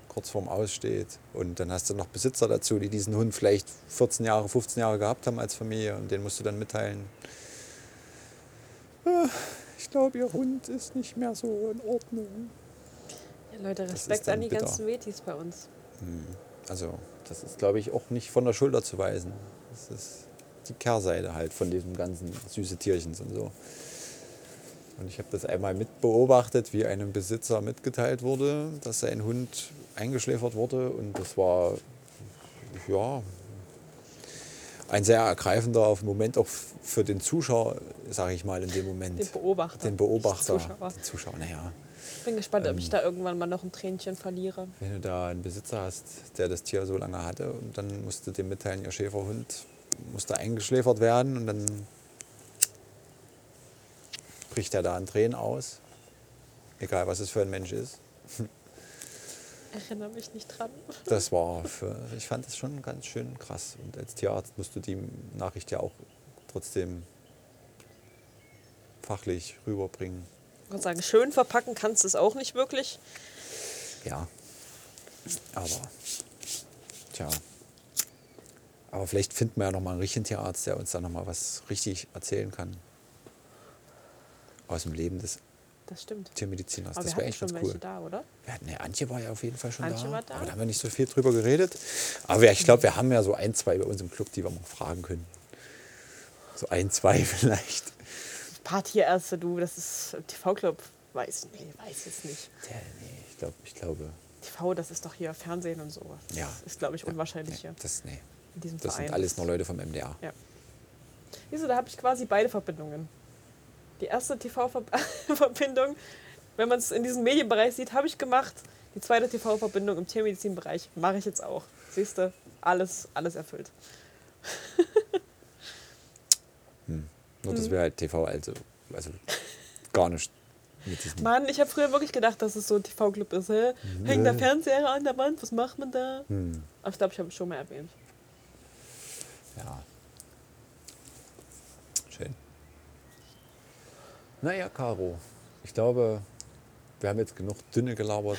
kurz vorm Aussteht und dann hast du noch Besitzer dazu, die diesen Hund vielleicht 14 Jahre, 15 Jahre gehabt haben als Familie und den musst du dann mitteilen. "Ah, Ich glaube, ihr Hund ist nicht mehr so in Ordnung. Ja, Leute, Respekt an die bitter. ganzen Wetis bei uns. Also, das ist, glaube ich, auch nicht von der Schulter zu weisen. Das ist die Kehrseite halt von diesem ganzen süße Tierchens und so. Und ich habe das einmal mit beobachtet, wie einem Besitzer mitgeteilt wurde, dass sein Hund eingeschläfert wurde. Und das war, ja, ein sehr ergreifender Moment auch für den Zuschauer, sage ich mal, in dem Moment. Den Beobachter. Den Beobachter. nicht Zuschauer. Den Zuschauer, naja. Ich bin gespannt, ob Ähm. ich da irgendwann mal noch ein Tränchen verliere. Wenn du da einen Besitzer hast, der das Tier so lange hatte und dann musst du dem mitteilen, ihr Schäferhund musste eingeschläfert werden und dann bricht er da in Tränen aus. Egal, was es für ein Mensch ist. Erinnere mich nicht dran. Das war für, ich fand das schon ganz schön krass. Und als Tierarzt musst du die Nachricht ja auch trotzdem fachlich rüberbringen. Ich würde sagen, schön verpacken kannst du es auch nicht wirklich. Ja. Aber, tja. Aber vielleicht finden wir ja nochmal einen richtigen Tierarzt, der uns da nochmal was richtig erzählen kann. Aus dem Leben des Das stimmt. Tiermediziners. Aber das wäre echt schon ganz cool. da, oder? Wir hatten, ja, Antje war ja auf jeden Fall schon Antje da, war da. Aber da haben wir nicht so viel drüber geredet. Aber ja, ich glaube, wir haben ja so ein, zwei bei uns im Club, die wir mal fragen können. So ein, zwei vielleicht. Tierärzte, du, das ist TV-Club. Weiß, nee, weiß jetzt nicht. Ja, nee, ich, glaub, ich glaube. TV, das ist doch hier Fernsehen und sowas. Ja. Das ist, glaube ich, unwahrscheinlich Nee, hier das, nee, in diesem das Verein. sind alles nur Leute vom MDR. Ja. Wieso, da habe ich quasi beide Verbindungen. Die erste TV-Verbindung, wenn man es in diesem Medienbereich sieht, habe ich gemacht Die zweite TV-Verbindung im Tiermedizinbereich mache ich jetzt auch. Siehst du, alles, alles erfüllt. Nur das wäre halt TV, also, also gar nicht. Mann, ich habe früher wirklich gedacht, dass es so ein TV-Club ist. Hä? Hängt der Fernseher an der Wand? Was macht man da? Hm, Aber ich glaube, ich habe es schon mal erwähnt. ja. Schön. Naja, Caro, ich glaube, wir haben jetzt genug dünne gelabert,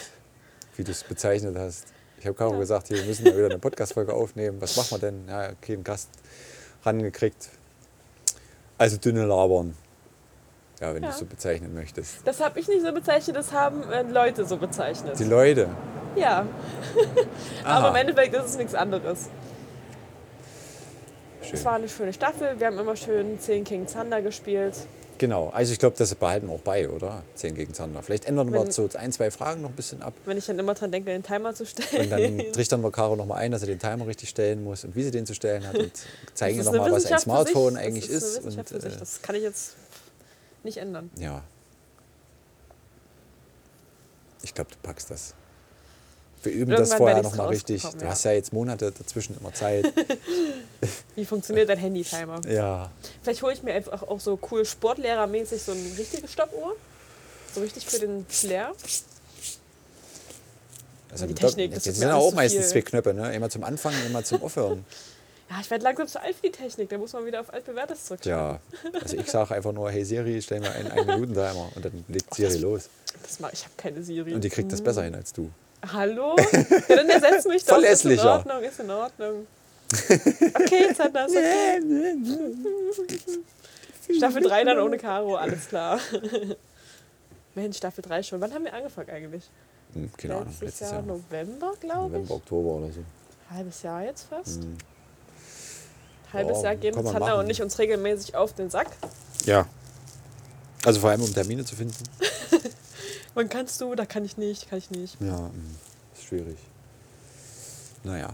wie du es bezeichnet hast. Ich habe Caro Ja. gesagt, hier, wir müssen mal wieder eine Podcast-Folge aufnehmen. Was machen wir denn? Ja, keinen Gast rangekriegt. Also dünne labern. Ja, wenn Ja. du es so bezeichnen möchtest. Das habe ich nicht so bezeichnet, das haben äh, Leute so bezeichnet. Die Leute. ja, aber im Endeffekt ist es nichts anderes. Schön. Es war eine schöne Staffel. Wir haben immer schön 10 King Thunder gespielt. Genau, also ich glaube, das behalten wir auch bei, oder? 10 gegen Zander. Vielleicht ändern wir Wenn- so ein, zwei Fragen noch ein bisschen ab. Wenn ich dann immer dran denke, den Timer zu stellen. Und dann trichtern wir Caro nochmal ein, dass sie den Timer richtig stellen muss und wie sie den zu stellen hat und zeigen ihr Das ist nochmal, was ein. Smartphone Das eigentlich ist. ist. Wissenschaft und, äh, Das kann ich jetzt nicht ändern. ja. Ich glaube, du packst das. Wir üben das Irgendwann vorher werde ich's nochmal richtig. Du ja. hast ja jetzt Monate dazwischen immer Zeit. Wie funktioniert dein Handy-Timer? ja. Vielleicht hole ich mir einfach auch so cool Sportlehrermäßig so eine richtige Stoppuhr. So richtig für den Flair. Also die Technik, das das sind mir ja auch meistens viel. zwei Knöpfe, ne? Immer zum Anfang, immer zum Aufhören. Ja, ich werde langsam zu alt für die Technik. Da muss man wieder auf altbewährtes zurück. Ja, also ich sage einfach nur, hey Siri, stell mal einen 1 Minuten Timer und dann legt Siri das- los. Das mach, ich habe keine Siri. Und die kriegt das besser hin als du. Hallo? Ja, dann ersetzt mich doch. Ist in. Ordnung, ist in Ordnung. Okay, Zander, ist okay. Staffel 3 dann ohne Karo, alles klar. Mensch, Staffel 3 schon. Wann haben wir angefangen eigentlich? Hm, keine Ahnung, letztes, letztes Jahr, Jahr. November, glaube ich. November, Oktober oder so. Halbes Jahr jetzt fast. Hm. Halbes Ja, Jahr gehen Zander machen. und ich uns regelmäßig auf den Sack. Ja. Also vor allem, um Termine zu finden. Wann kannst du? Da kann ich nicht, kann ich nicht. Ja, hm, ist schwierig. Naja,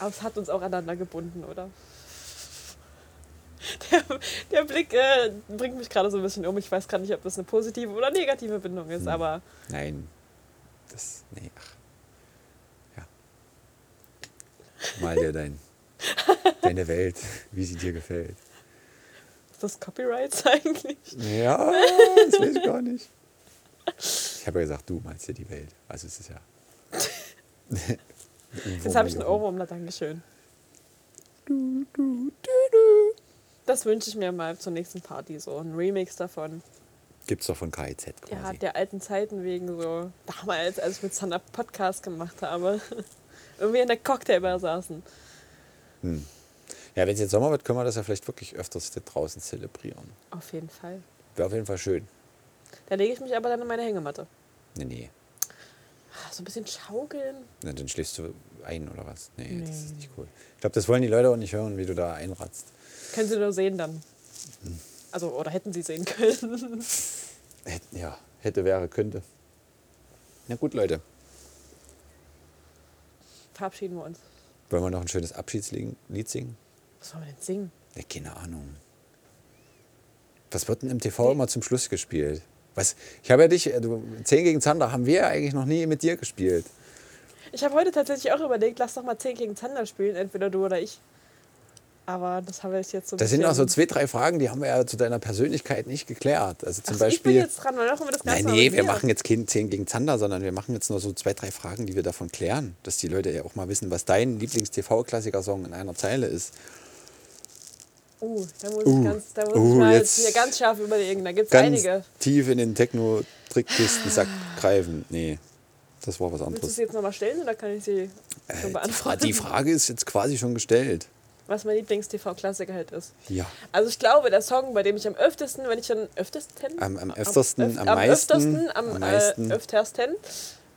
Aber es hat uns auch aneinander gebunden, oder? Der, der Blick äh, bringt mich gerade so ein bisschen um. Ich weiß gerade nicht, ob das eine positive oder negative Bindung ist, Hm. aber nein. Das, nee, ach. Ja. Mal dir dein, deine Welt, wie sie dir gefällt. Ist das Copyrights eigentlich? Ja, das weiß ich gar nicht. Ich habe ja gesagt, du malst dir die Welt. Also es ist ja. Jetzt habe ich einen Ohrwurm, na Dankeschön. Das wünsche ich mir mal zur nächsten Party, so ein Remix davon. Gibt's doch von KIZ quasi. Ja, der alten Zeiten wegen so, damals, als ich mit Sander Podcast gemacht habe, irgendwie in der Cocktailbar saßen. Ja, wenn es jetzt Sommer wird, können wir das ja vielleicht wirklich öfters da draußen zelebrieren. Auf jeden Fall. Wäre auf jeden Fall schön. Da lege ich mich aber dann in meine Hängematte. Nee, nee. Ah, So ein bisschen schaukeln. Na, dann schläfst du ein oder was? Nee, das ist Nee. nicht cool. Ich glaube, das wollen die Leute auch nicht hören, wie du da einratzt. Können Sie nur sehen dann. Also, oder hätten Sie sehen können. Ja, hätte, wäre, könnte. Na gut, Leute. Verabschieden wir uns. Wollen wir noch ein schönes Abschiedslied singen? Was sollen wir denn singen? Ja, keine Ahnung. Was wird denn im TV immer zum Schluss gespielt? Was? Ich habe ja dich, äh, du, 10 gegen Zander haben wir ja eigentlich noch nie mit dir gespielt. Ich habe heute tatsächlich auch überlegt, lass doch mal 10 gegen Zander spielen, entweder du oder ich. Aber das haben wir jetzt so Das sind auch so zwei, drei Fragen, die haben wir ja zu deiner Persönlichkeit nicht geklärt. Also zum Ach so, ich bin Beispiel. jetzt dran, dann machen wir das Ganze Nein, nee, wir machen jetzt kein 10 gegen Zander, sondern wir machen jetzt nur so zwei, drei Fragen, die wir davon klären. Dass die Leute ja auch mal wissen, was dein Lieblings-TV-Klassiker-Song in einer Zeile ist. Uh, da muss Uh, ich, ganz, da muss uh, ich mal jetzt- hier ganz scharf überlegen. Da gibt es einige. tief in den Techno-Trickkisten-Sack greifen. Nee, das war was Willst du anderes. sie jetzt nochmal stellen oder kann ich sie schon Äh, Fra beantworten? die Frage ist jetzt quasi schon gestellt. Was mein Lieblings-TV-Klassiker halt ist. Ja. Also ich glaube, der Song, bei dem ich am öftesten, wenn ich dann öftesten? Am- am öftersten, öf- am meisten, öftersten, am, am meisten. Äh, öftersten.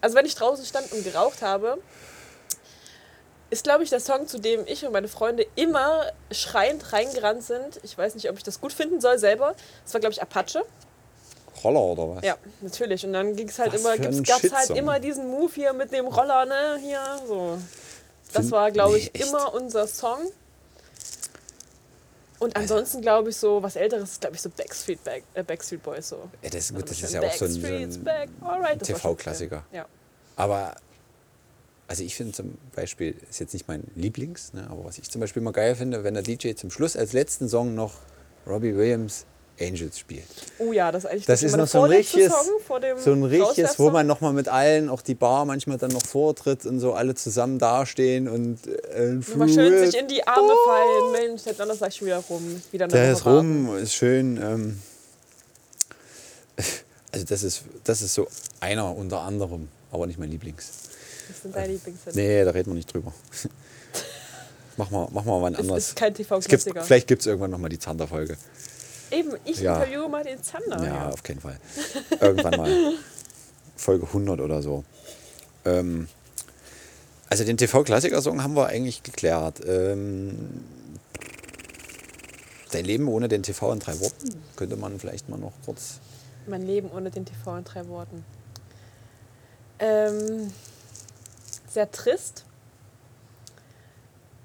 Also wenn ich draußen stand und geraucht habe, ist, glaube ich, der Song, zu dem ich und meine Freunde immer schreiend reingerannt sind. Ich weiß nicht, ob ich das gut finden soll selber. Das war, glaube ich, Apache. Roller oder was? Ja, natürlich. Und dann ging es halt Was immer, für ein gab es halt immer diesen Move hier mit dem Roller, ne? Hier, so. Das war, glaube ich, Nee, immer unser Song. Und ansonsten glaube ich so, was älteres ist, glaube ich, so Backstreet, Back, äh, Backstreet Boys so. Ja, das, Also gut, das bisschen ist ja auch so ein, so ein das TV-Klassiker. Ja. Aber, also ich finde zum Beispiel, ist jetzt nicht mein Lieblings, ne, aber was ich zum Beispiel mal geil finde, wenn der DJ zum Schluss als letzten Song noch Robbie Williams Angels spielt. Oh ja, das ist eigentlich Das ist immer noch so ein richtiges, Song vor dem so ein richtiges, wo man nochmal mit allen, auch die Bar manchmal dann noch vortritt und so alle zusammen dastehen und äh, Mal schön sich in die Arme fallen. Mensch, der Donnerstag ist schon wieder rum. Wieder Der ist rum, ist schön. Ähm, also das ist, das ist so einer unter anderem, aber nicht mein Lieblings. Das sind deine Lieblingshits. Nee, da reden wir nicht drüber. mach mal, mach mal wann Es anderes. ist kein TV-Klassiker. vielleicht gibt es irgendwann nochmal die Zander-Folge. Eben, ich Ja. interviewe mal den Zander. Ja, Ja. auf keinen Fall. Irgendwann mal. Folge 100 oder so. Ähm, also den TV-Klassiker-Song haben wir eigentlich geklärt. Ähm, dein Leben ohne den TV in drei Worten könnte man vielleicht mal noch kurz. Mein Leben ohne den TV in drei Worten. Ähm, sehr trist.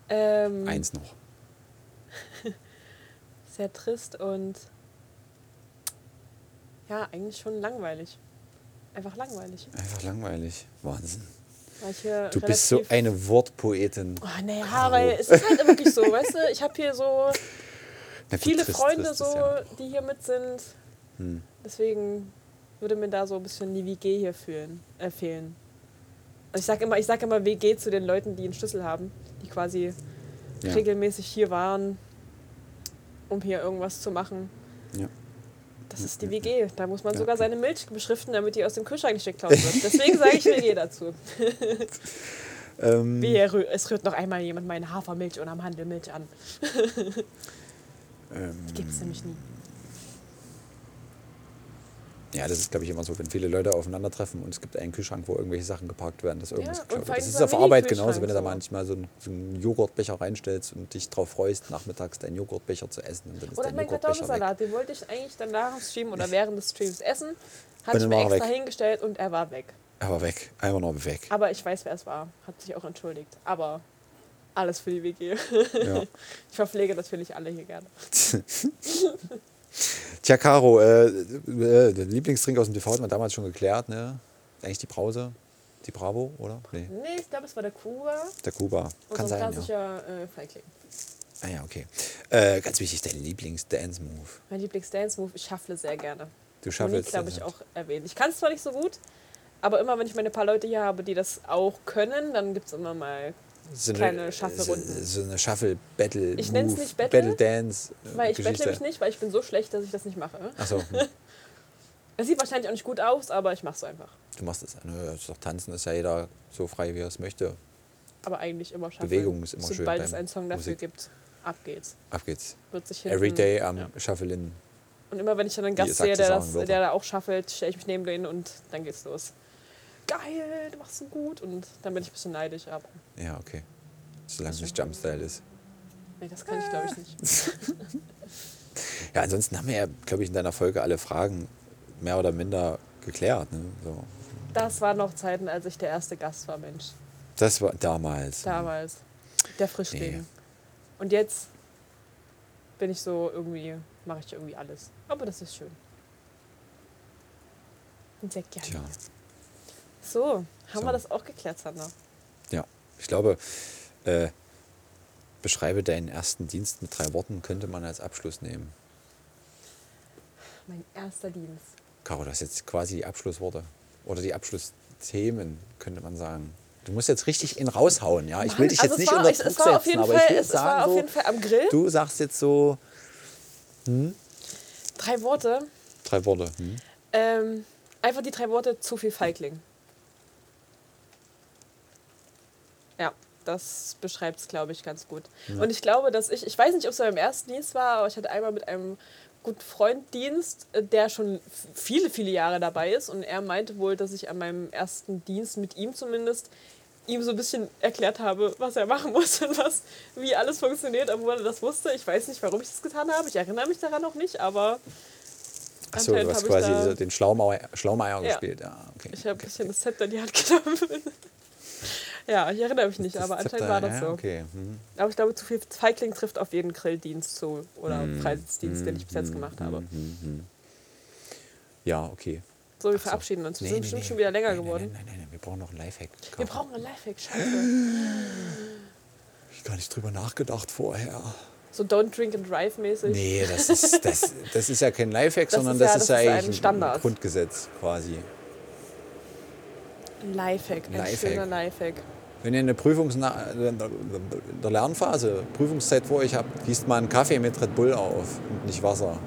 Ähm, Eins noch. Sehr trist und ja, eigentlich schon langweilig. Einfach langweilig. Einfach langweilig. Wahnsinn. Du bist so eine Wortpoetin. Oh, naja, weil es ist halt wirklich so, weißt du, ich habe hier so Na viele trist, Freunde, trist so, ja- die hier mit sind. Hm. Deswegen würde mir da so ein bisschen die WG hier fühlen, äh, fehlen. Also ich sage immer, ich sag immer WG zu den Leuten, die einen Schlüssel haben, die quasi Ja. regelmäßig hier waren, um hier irgendwas zu machen. Ja. Das ist die WG. Da muss man Ja, sogar seine Milch beschriften, damit die aus dem Kühlschrank nicht geklaut wird. Deswegen sage ich WG dazu. Ähm, Wehe, rü- es rührt noch einmal jemand meine Hafermilch und am Handelmilch an. ähm, Gibt es nämlich nie. Ja, das ist, glaube ich, immer so, wenn viele Leute aufeinandertreffen und es gibt einen Kühlschrank, wo irgendwelche Sachen geparkt werden, dass irgendwas und geklaut wird. Das ist auf Arbeit genauso, wenn du da manchmal so einen, so einen Joghurtbecher reinstellst und dich drauf freust, nachmittags deinen Joghurtbecher zu essen. Und dann ist Oder mein. Kartoffelsalat, den wollte ich eigentlich dann nach dem Stream oder während des Streams essen. Hatte ich mir war er extra weg. hingestellt und er war weg. Aber weg, einfach nur weg. Aber ich weiß, wer es war. Hat sich auch entschuldigt. Aber alles für die WG. Ja. Ich verpflege natürlich alle hier gerne. Tja, Caro, äh, äh, der Lieblingstrink aus dem TV hat man damals schon geklärt, ne? Eigentlich die Brause, die Bravo, oder? Nee, Nee, ich glaube, es war der Kuba. der Kuba. Kann Unser sein, ja. klassischer äh, Feigling. Ah ja, okay. Äh, ganz wichtig, dein Lieblings-Dance-Move. Mein Lieblings-Dance-Move, ich schaffle sehr gerne. Du schaffelst glaube ich, auch erwähnt. Ich kann es zwar nicht so gut, aber immer, wenn ich meine paar Leute hier habe, die das auch können, dann gibt es immer mal so kleine Shuffle-Runden. So, so eine Shuffle-Battle. Ich nenn's nicht Battle, Battle-Dance. Weil ich bettle Geschichte. mich nicht, weil ich bin so schlecht, dass ich das nicht mache. Achso, Es sieht wahrscheinlich auch nicht gut aus, aber ich mache es einfach. du machst es. Nö, ist doch tanzen ist ja jeder so frei, wie er es möchte. Aber eigentlich immer schaffen. Bewegung ist immer schön Sobald es einen Song dafür Musik. gibt, ab geht's. Ab geht's. Wird sich hinten, Every day am ja. Shuffle-In. Und immer wenn ich dann einen Gast sehe, der, das, der da auch shuffelt, stelle ich mich neben den und dann geht's los. Geil, du machst so gut. Und dann bin ich ein bisschen neidisch, aber Ja, okay. Solange es nicht Jumpstyle ist. nee, das kann ich glaube ich nicht. Ja, ansonsten haben wir ja, glaube ich, in deiner Folge alle Fragen mehr oder minder geklärt. Ne? So. Das waren noch Zeiten, als ich der erste Gast war, Mensch. Das war damals. Damals. Der Frischling. Nee. Und jetzt bin ich so irgendwie, mache ich irgendwie alles. Aber das ist schön. Und sehr gerne. Tja, So, haben So. wir das auch geklärt, Sander? ja. Ich glaube, äh, beschreibe deinen ersten Dienst mit drei Worten, könnte man als Abschluss nehmen. Mein erster Dienst. Caro, das ist jetzt quasi die Abschlussworte. Oder die Abschlussthemen, könnte man sagen. Du musst jetzt richtig in raushauen, ja. Ich will dich also jetzt nicht war, unter Druck war auf setzen, jeden aber Fall, ich will es, es war sagen, auf jeden Fall am Grill. du sagst jetzt so Drei Worte. drei Worte. Hm? Ähm, einfach die drei Worte zu viel Feigling. Ja, das beschreibt es, glaube ich, ganz gut. Und ich glaube, dass ich, ich weiß nicht, ob es beim ersten Dienst war, aber ich hatte einmal mit einem guten Freund Dienst, äh, der schon viele, viele Jahre dabei ist. Und er meinte wohl, dass ich an meinem ersten Dienst mit ihm zumindest ihm so ein bisschen erklärt habe, was er machen muss und was, wie alles funktioniert, obwohl er das wusste. Ich weiß nicht, warum ich das getan habe. Ich erinnere mich daran auch nicht, aber Achso, du hast quasi so den Schlaumeier, Schlaumeier Ja. gespielt. Ja, okay. Ich habe ein okay. bisschen das Zepter in die Hand genommen. Ja, ich erinnere mich nicht, Das aber anscheinend war das ja, so. Okay. Mhm. Aber ich glaube, zu viel Feigling trifft auf jeden Grilldienst zu oder Freiheitsdienst, den ich bis jetzt gemacht habe. Mhm. Ja, okay. So, wir so. verabschieden uns. Wir Nee, sind nee, bestimmt nee. schon wieder länger geworden. Nein, nein, nein, nein, wir brauchen noch einen Lifehack. Wir brauchen einen Lifehack, scheiße. Ich gar nicht drüber nachgedacht vorher. So Don't Drink and Drive mäßig. Nee, das ist, das, das ist ja kein Lifehack, Das sondern ist ja- das ist das ja ist ein eigentlich Standard. ein Grundgesetz quasi. Ein Lifehack, ein Lifehack. schöner Lifehack. Wenn ihr eine Prüfungs in der Lernphase, Prüfungszeit vor euch habt, gießt mal einen Kaffee mit Red Bull auf und nicht Wasser.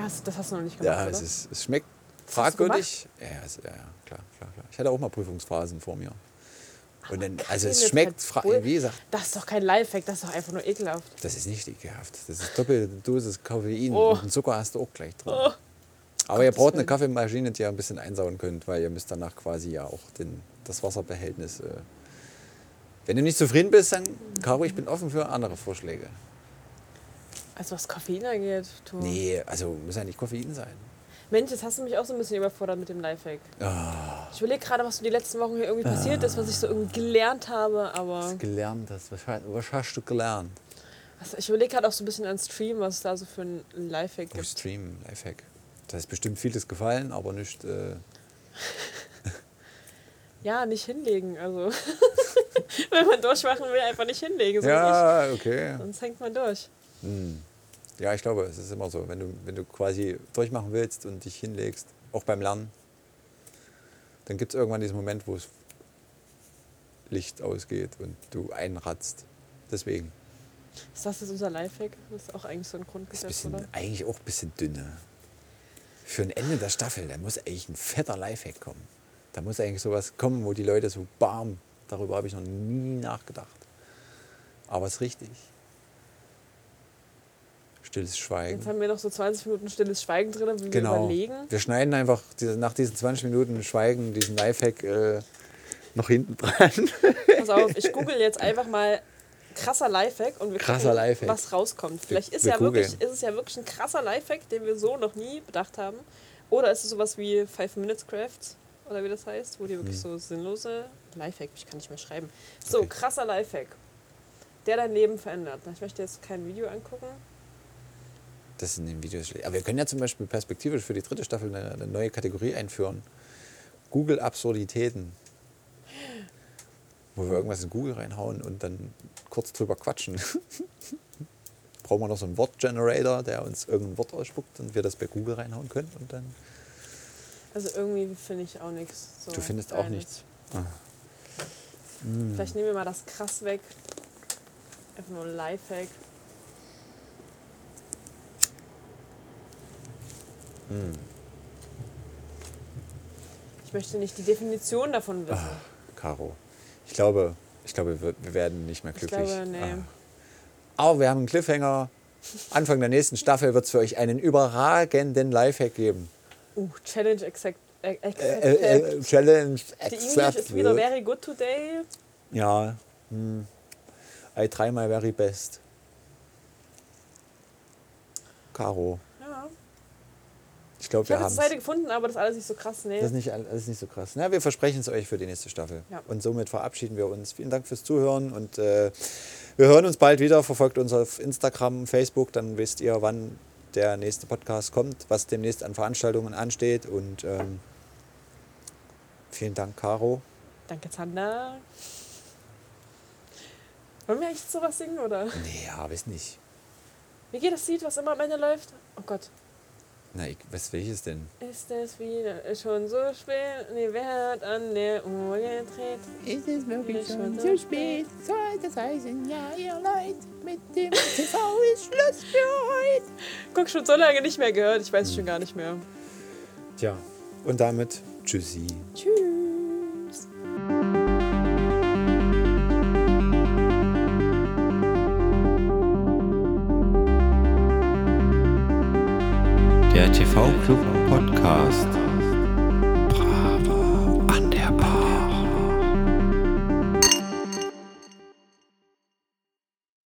Hast, das hast du noch nicht gemacht, Ja, es, ist, es schmeckt fragwürdig. Ja, es, ja, ja, klar, klar, klar. Ich hatte auch mal Prüfungsphasen vor mir. Und dann, also es schmeckt, wie gesagt, Das ist doch kein Lifehack, das ist doch einfach nur ekelhaft. das ist nicht ekelhaft. Das ist doppelte Dosis Koffein Oh. und den Zucker hast du auch gleich drin. Oh. Aber ihr braucht eine. Kaffeemaschine, die ihr ein bisschen einsauen könnt, weil ihr müsst danach quasi ja auch den, das Wasserbehältnis. Äh wenn du nicht zufrieden bist, dann, Caro, ich bin offen für andere Vorschläge. Also was Koffein angeht, du. Nee, also muss ja nicht Koffein sein. Mensch, jetzt hast du mich auch so ein bisschen überfordert mit dem Lifehack. Ah, Ich überlege gerade, was so die letzten Wochen hier irgendwie passiert ist, was ich so irgendwie gelernt habe, aber gelernt hast. Was, hast- was hast du gelernt? was, ich überlege gerade auch so ein bisschen an Stream, was es da so für ein Lifehack Oh, gibt. Stream, Lifehack. Da ist bestimmt vieles gefallen, aber nicht. Äh, Ja, nicht hinlegen, also. Wenn man durchmachen will, einfach nicht hinlegen. So ja, okay. ich. Sonst hängt man durch. Hm. Ja, ich glaube, es ist immer so. Wenn du, wenn du quasi durchmachen willst und dich hinlegst, auch beim Lernen, dann gibt es irgendwann diesen Moment, wo es Licht ausgeht und du einratzt. Deswegen. Ist das jetzt unser Lifehack? Das ist auch eigentlich so ein ist Grundgesetz, bisschen, oder? eigentlich auch ein bisschen dünne. Für ein Ende der Staffel, da muss eigentlich ein fetter Lifehack kommen. Da muss eigentlich sowas kommen, wo die Leute so, bam, darüber habe ich noch nie nachgedacht. Aber es ist richtig. Stilles Schweigen. Jetzt haben wir noch so 20 Minuten stilles Schweigen drin, wie wir Genau. überlegen. Wir schneiden einfach diese, nach diesen 20 Minuten Schweigen diesen Lifehack äh, noch hinten dran. Pass auf, ich google jetzt einfach mal krasser Lifehack und wir Krasser gucken, Lifehack. was rauskommt. Vielleicht ist, wir ja wirklich, ist es ja wirklich ein krasser Lifehack, den wir so noch nie bedacht haben. Oder ist es sowas wie Five Minutes Crafts oder wie das heißt, wo die wirklich so sinnlose Lifehack, ich kann nicht mehr schreiben. So. Okay. krasser Lifehack, der dein Leben verändert. Ich möchte jetzt kein Video angucken. Das sind in den Videos schlecht. Aber wir können ja zum Beispiel perspektivisch für die dritte Staffel eine, eine neue Kategorie einführen. Google Absurditäten. Wo wir irgendwas in Google reinhauen und dann kurz drüber quatschen. Brauchen wir noch so einen Wortgenerator, der uns irgendein Wort ausspuckt und wir das bei Google reinhauen können und dann. Also irgendwie finde ich auch nichts. So Du findest auch Geiles. Nichts. Vielleicht nehmen wir mal das krass weg. Einfach nur Lifehack. Hm. Ich möchte nicht die Definition davon wissen. Ah, Caro. Ich glaube, ich glaube, wir, wir werden nicht mehr ich glücklich. glaube, nee. Aber wir haben einen Cliffhanger. Anfang der nächsten Staffel wird es für euch einen überragenden Lifehack geben. Uh, Challenge accept, accepted. Äh, Challenge Die English is wieder very good today. Ja. Hm. I try my very best. Caro. Ja. Ich glaube, Ich wir habe haben jetzt eine Seite gefunden, aber das ist alles nicht so krass. Nee. Das ist nicht, das ist nicht so krass. Na, wir versprechen es euch für die nächste Staffel. Ja. Und somit verabschieden wir uns. Vielen Dank fürs Zuhören und äh, wir hören uns bald wieder. Verfolgt uns auf Instagram, Facebook, dann wisst ihr, wann der nächste Podcast kommt, was demnächst an Veranstaltungen ansteht. Und ähm, vielen Dank, Caro. Danke, Zander. Wollen wir eigentlich sowas singen, oder? Nee, ja, weiß nicht. Wie geht das Lied, was immer am Ende läuft? Oh Gott. Na, ich, was welches denn? Ist es wieder schon so spät? Nee, wer hat an der Uhr gedreht? Ist es wirklich Ist schon schon so spät? Soll das heißen, ja, ihr Leid, mit dem TV ist Schluss für heute. Guck, schon so lange nicht mehr gehört. Ich weiß schon gar nicht mehr. Tja, und damit Tschüssi. Tschüss.